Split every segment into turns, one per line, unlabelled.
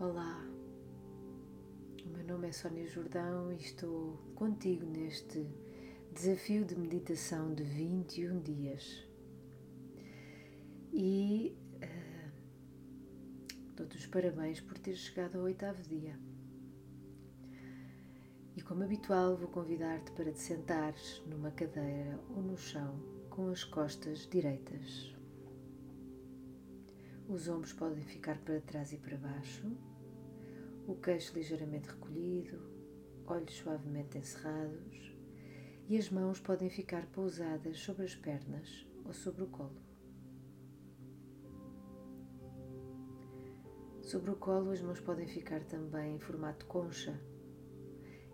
Olá, o meu nome é Sónia Jordão e estou contigo neste desafio de meditação de 21 dias. E uh, dou-te os parabéns por ter chegado ao oitavo dia. E como habitual, vou convidar-te para te sentares numa cadeira ou no chão com as costas direitas. Os ombros podem ficar para trás e para baixo, o queixo ligeiramente recolhido, olhos suavemente encerrados e as mãos podem ficar pousadas sobre as pernas ou sobre o colo. Sobre o colo, as mãos podem ficar também em formato concha,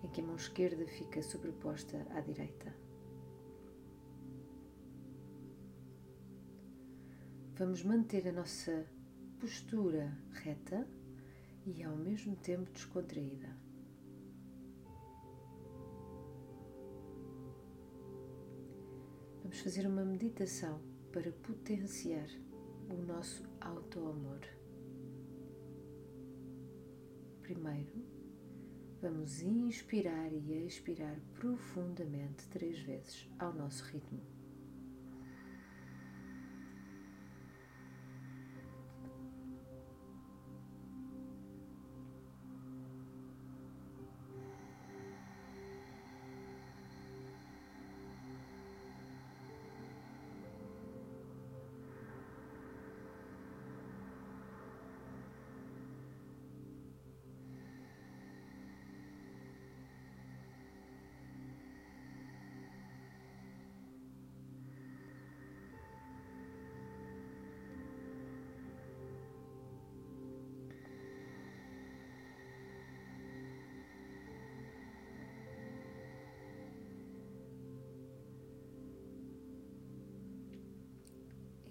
em que a mão esquerda fica sobreposta à direita. Vamos manter a nossa postura reta e ao mesmo tempo descontraída. Vamos fazer uma meditação para potenciar o nosso auto-amor. Primeiro, vamos inspirar e expirar profundamente três vezes ao nosso ritmo.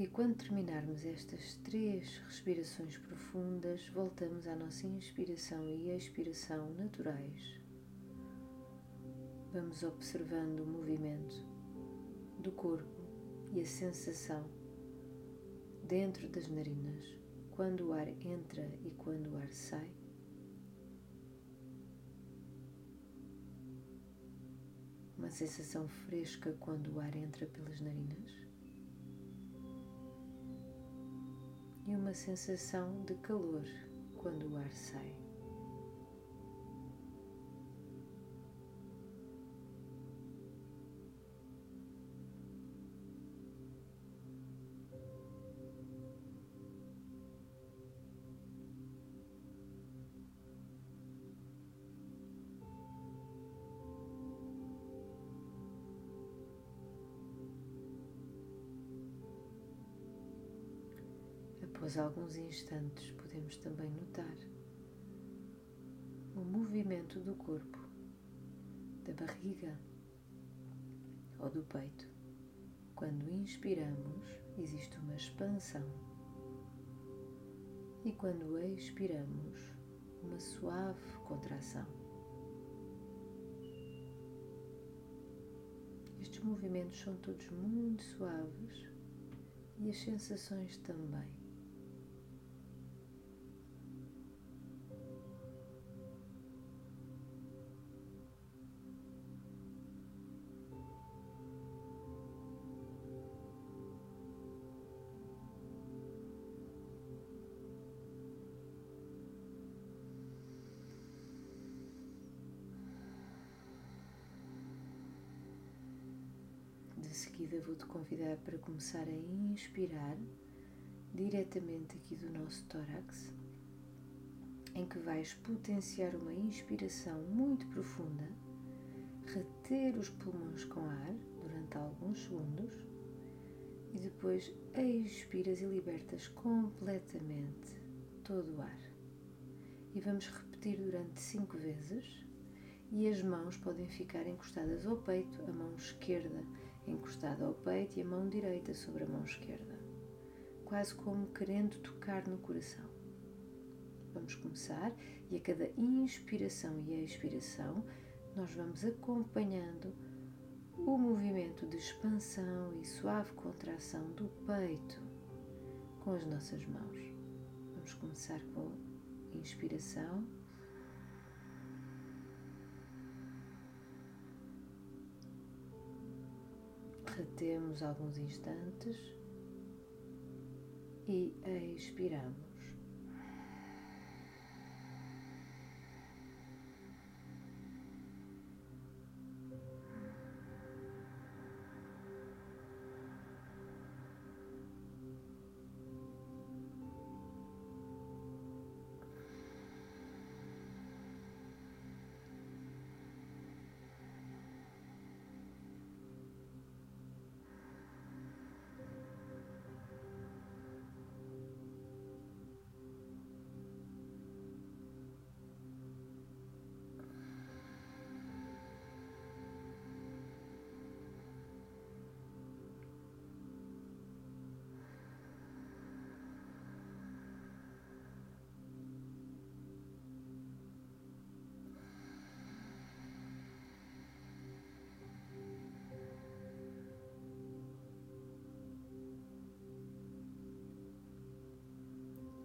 E quando terminarmos estas três respirações profundas, voltamos à nossa inspiração e expiração naturais. Vamos observando o movimento do corpo e a sensação dentro das narinas, quando o ar entra e quando o ar sai. Uma sensação fresca quando o ar entra pelas narinas. Sensação de calor quando o ar sai. Após alguns instantes, podemos também notar o movimento do corpo, da barriga ou do peito. Quando inspiramos, existe uma expansão, e quando expiramos, uma suave contração. Estes movimentos são todos muito suaves e as sensações também. Seguida vou-te convidar para começar a inspirar diretamente aqui do nosso tórax, em que vais potenciar uma inspiração muito profunda, reter os pulmões com ar durante alguns segundos e depois expiras e libertas completamente todo o ar. E vamos repetir durante cinco vezes e as mãos podem ficar encostadas ao peito, a mão esquerda encostada ao peito e a mão direita sobre a mão esquerda, quase como querendo tocar no coração. Vamos começar e a cada inspiração e expiração nós vamos acompanhando o movimento de expansão e suave contração do peito com as nossas mãos. Vamos começar com inspiração. Retemos alguns instantes e expiramos.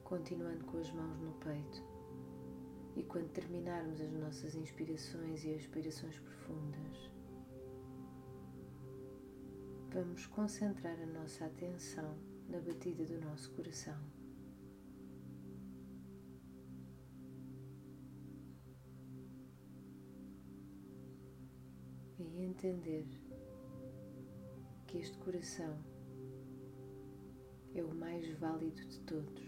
Continuando com as mãos no peito. E quando terminarmos as nossas inspirações e expirações profundas, vamos concentrar a nossa atenção na batida do nosso coração. E entender que este coração é o mais válido de todos.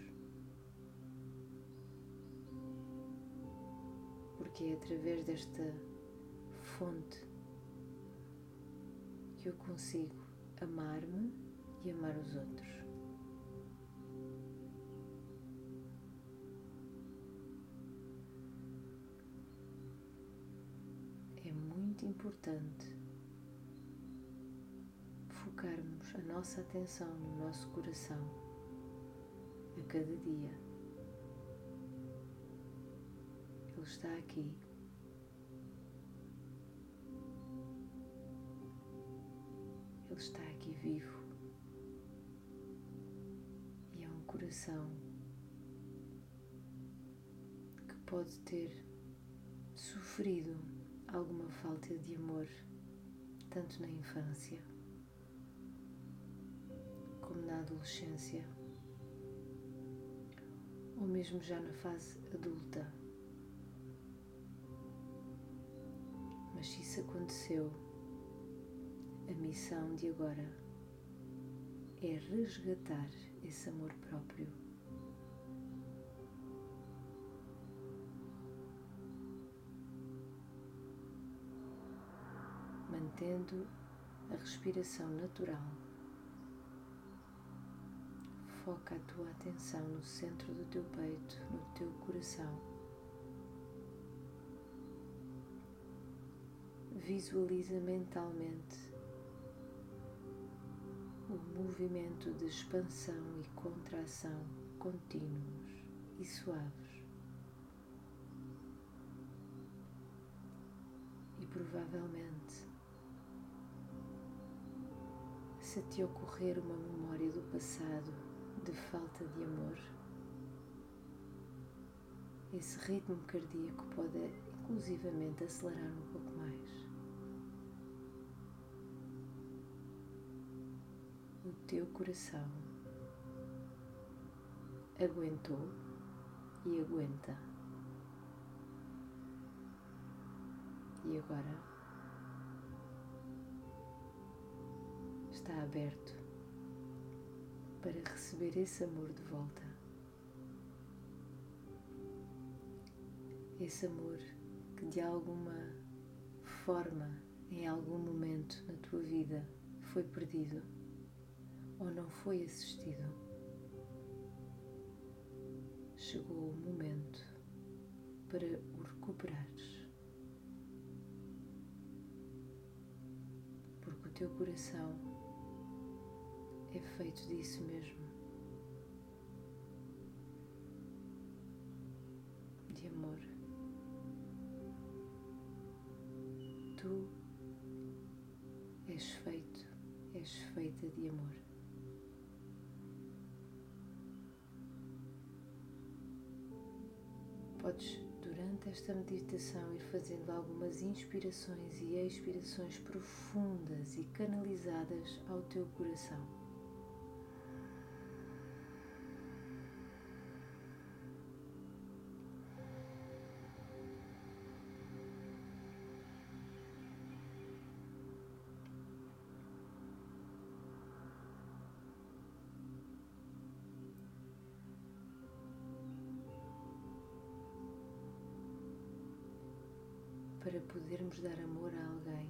Porque é através desta fonte que eu consigo amar-me e amar os outros. É muito importante focarmos a nossa atenção no nosso coração a cada dia. Ele está aqui. Ele está aqui vivo. E é um coração que pode ter sofrido alguma falta de amor, tanto na infância como na adolescência, ou mesmo já na fase adulta. Mas se isso aconteceu, a missão de agora é resgatar esse amor próprio. Mantendo a respiração natural, foca a tua atenção no centro do teu peito, no teu coração. Visualiza mentalmente o movimento de expansão e contração contínuos e suaves. E provavelmente, se te ocorrer uma memória do passado de falta de amor, esse ritmo cardíaco pode inclusivamente acelerar um pouco o teu coração aguentou e aguenta. E agora está aberto para receber esse amor de volta. Esse amor que de alguma forma, em algum momento na tua vida, foi perdido ou não foi assistido, chegou o momento para o recuperares. Porque o teu coração é feito disso mesmo. De amor. Tu és feito, és feita de amor. Podes, durante esta meditação, ir fazendo algumas inspirações e expirações profundas e canalizadas ao teu coração. Podermos dar amor a alguém,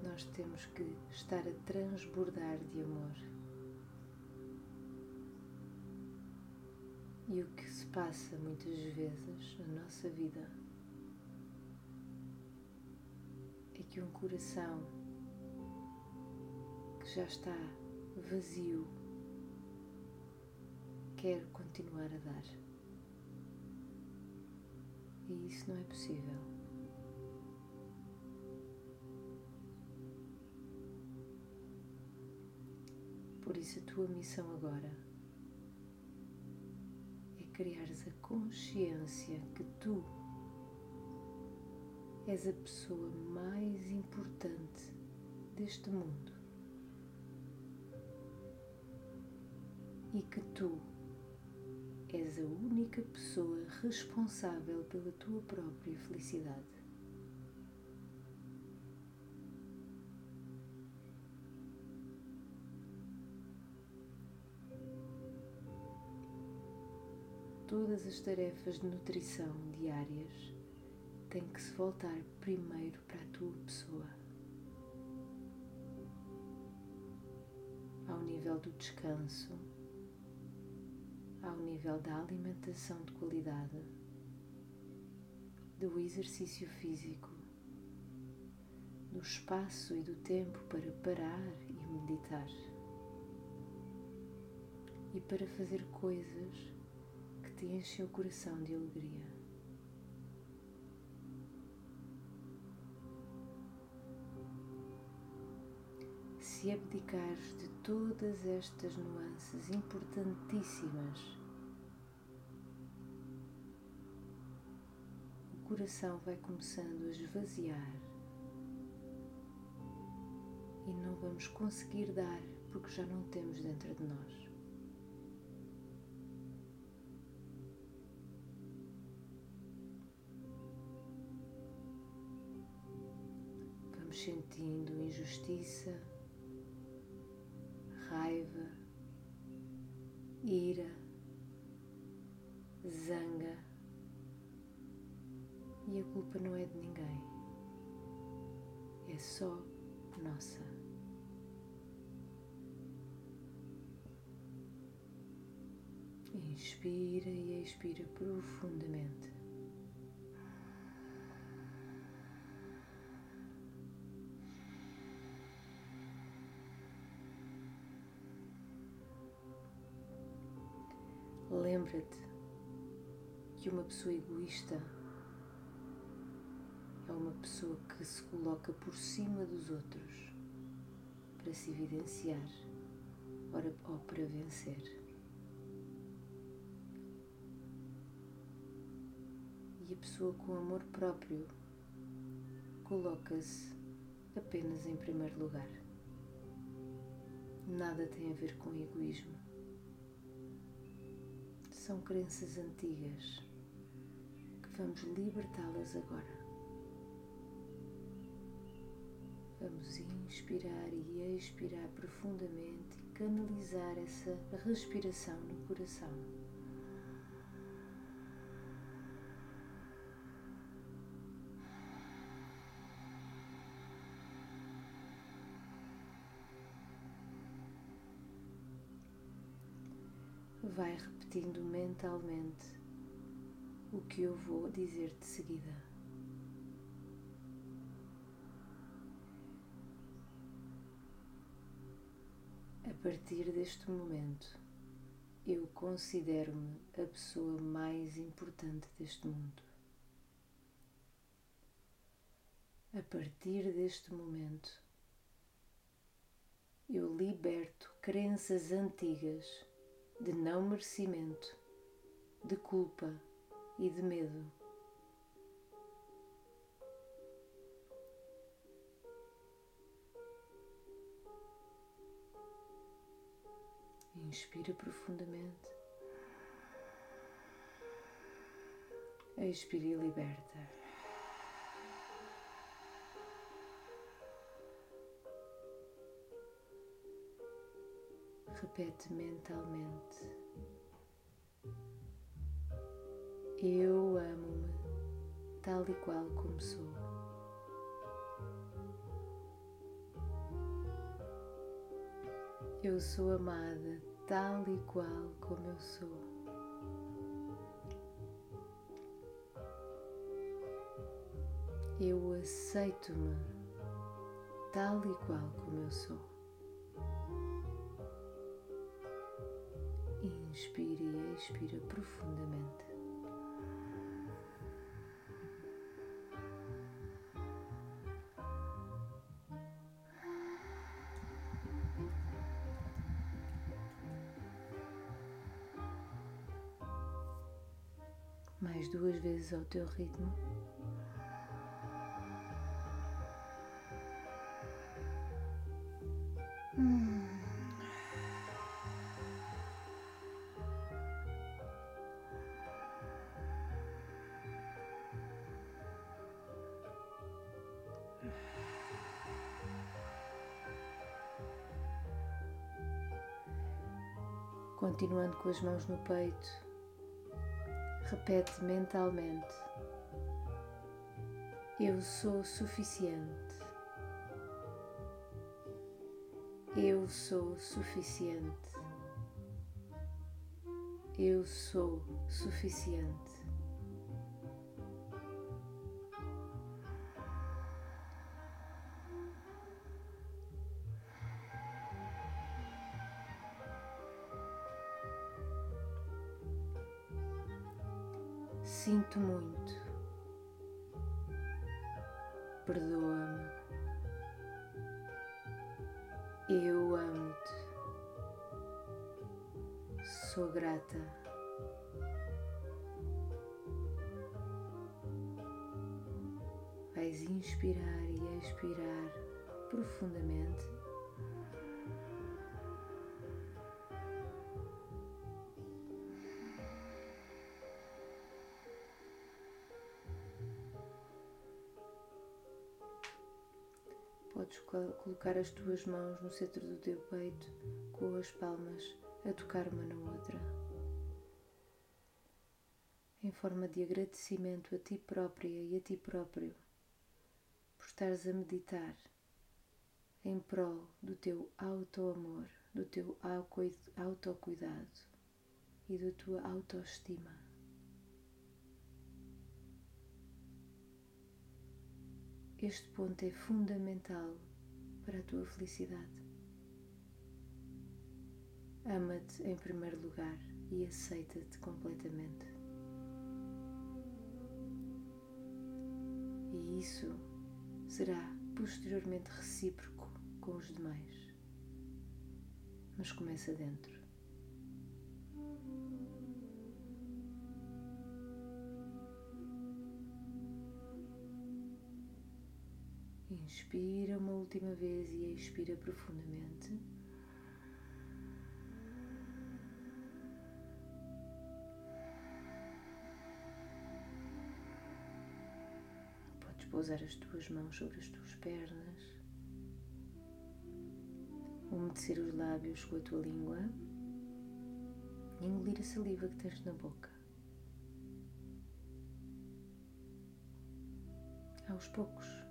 nós temos que estar a transbordar de amor. E o que se passa muitas vezes na nossa vida é que um coração que já está vazio quer continuar a dar. E isso não é possível. Por isso, a tua missão agora é criares a consciência que tu és a pessoa mais importante deste mundo e que tu és a única pessoa responsável pela tua própria felicidade. Todas as tarefas de nutrição diárias têm que se voltar primeiro para a tua pessoa. Ao nível do descanso, ao nível da alimentação de qualidade, do exercício físico, do espaço e do tempo para parar e meditar e para fazer coisas que te enchem o coração de alegria. Se abdicares de todas estas nuances importantíssimas, o coração vai começando a esvaziar e não vamos conseguir dar porque já não temos dentro de nós. Sentindo injustiça ira, zanga. E a culpa não é de ninguém, é só nossa. Inspira e expira profundamente. Lembra-te que uma pessoa egoísta é uma pessoa que se coloca por cima dos outros para se evidenciar ou para vencer. E a pessoa com amor próprio coloca-se apenas em primeiro lugar. Nada tem a ver com egoísmo são crenças antigas que vamos libertá-las agora. Vamos inspirar e expirar profundamente e canalizar essa respiração no coração. vai repetindo mentalmente o que eu vou dizer de seguida. A partir deste momento, eu considero-me a pessoa mais importante deste mundo. A partir deste momento, eu liberto crenças antigas de não merecimento de culpa e de medo. Inspira profundamente. Expira e liberta. Repete mentalmente. Eu amo-me tal e qual como sou. Eu sou amada tal e qual como eu sou. Eu aceito-me tal e qual como eu sou. Inspire e expira profundamente. mais duas vezes ao teu ritmo. Continuando com as mãos no peito, Repete mentalmente: Eu sou suficiente. Eu sou suficiente. Eu sou suficiente. Sinto muito. Perdoa-me. Eu amo-te. Sou grata. Vais inspirar e expirar profundamente. Podes colocar as tuas mãos no centro do teu peito, com as palmas a tocar uma na outra, em forma de agradecimento a ti própria e a ti próprio por estares a meditar em prol do teu auto-amor, do teu autocuidado e da tua autoestima. Este ponto é fundamental para a tua felicidade. Ama-te em primeiro lugar e aceita-te completamente. E isso será posteriormente recíproco com os demais. Mas começa dentro. Inspira uma última vez e expira profundamente. Podes pousar as tuas mãos sobre as tuas pernas, umedecer os lábios com a tua língua e engolir a saliva que tens na boca. Aos poucos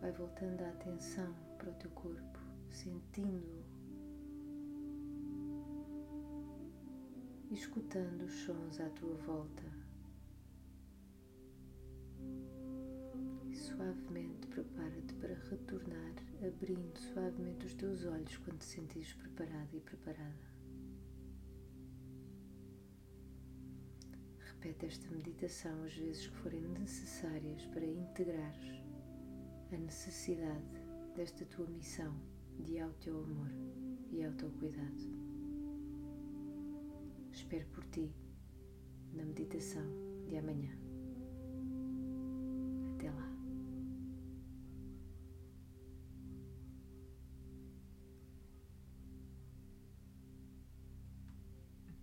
Vai voltando a atenção para o teu corpo, sentindo-o escutando os sons à tua volta. E suavemente prepara-te para retornar, abrindo suavemente os teus olhos quando te sentires preparado e preparada. Repete esta meditação as vezes que forem necessárias para integrares a necessidade desta tua missão de auto-amor e autocuidado. Espero por ti na meditação de amanhã.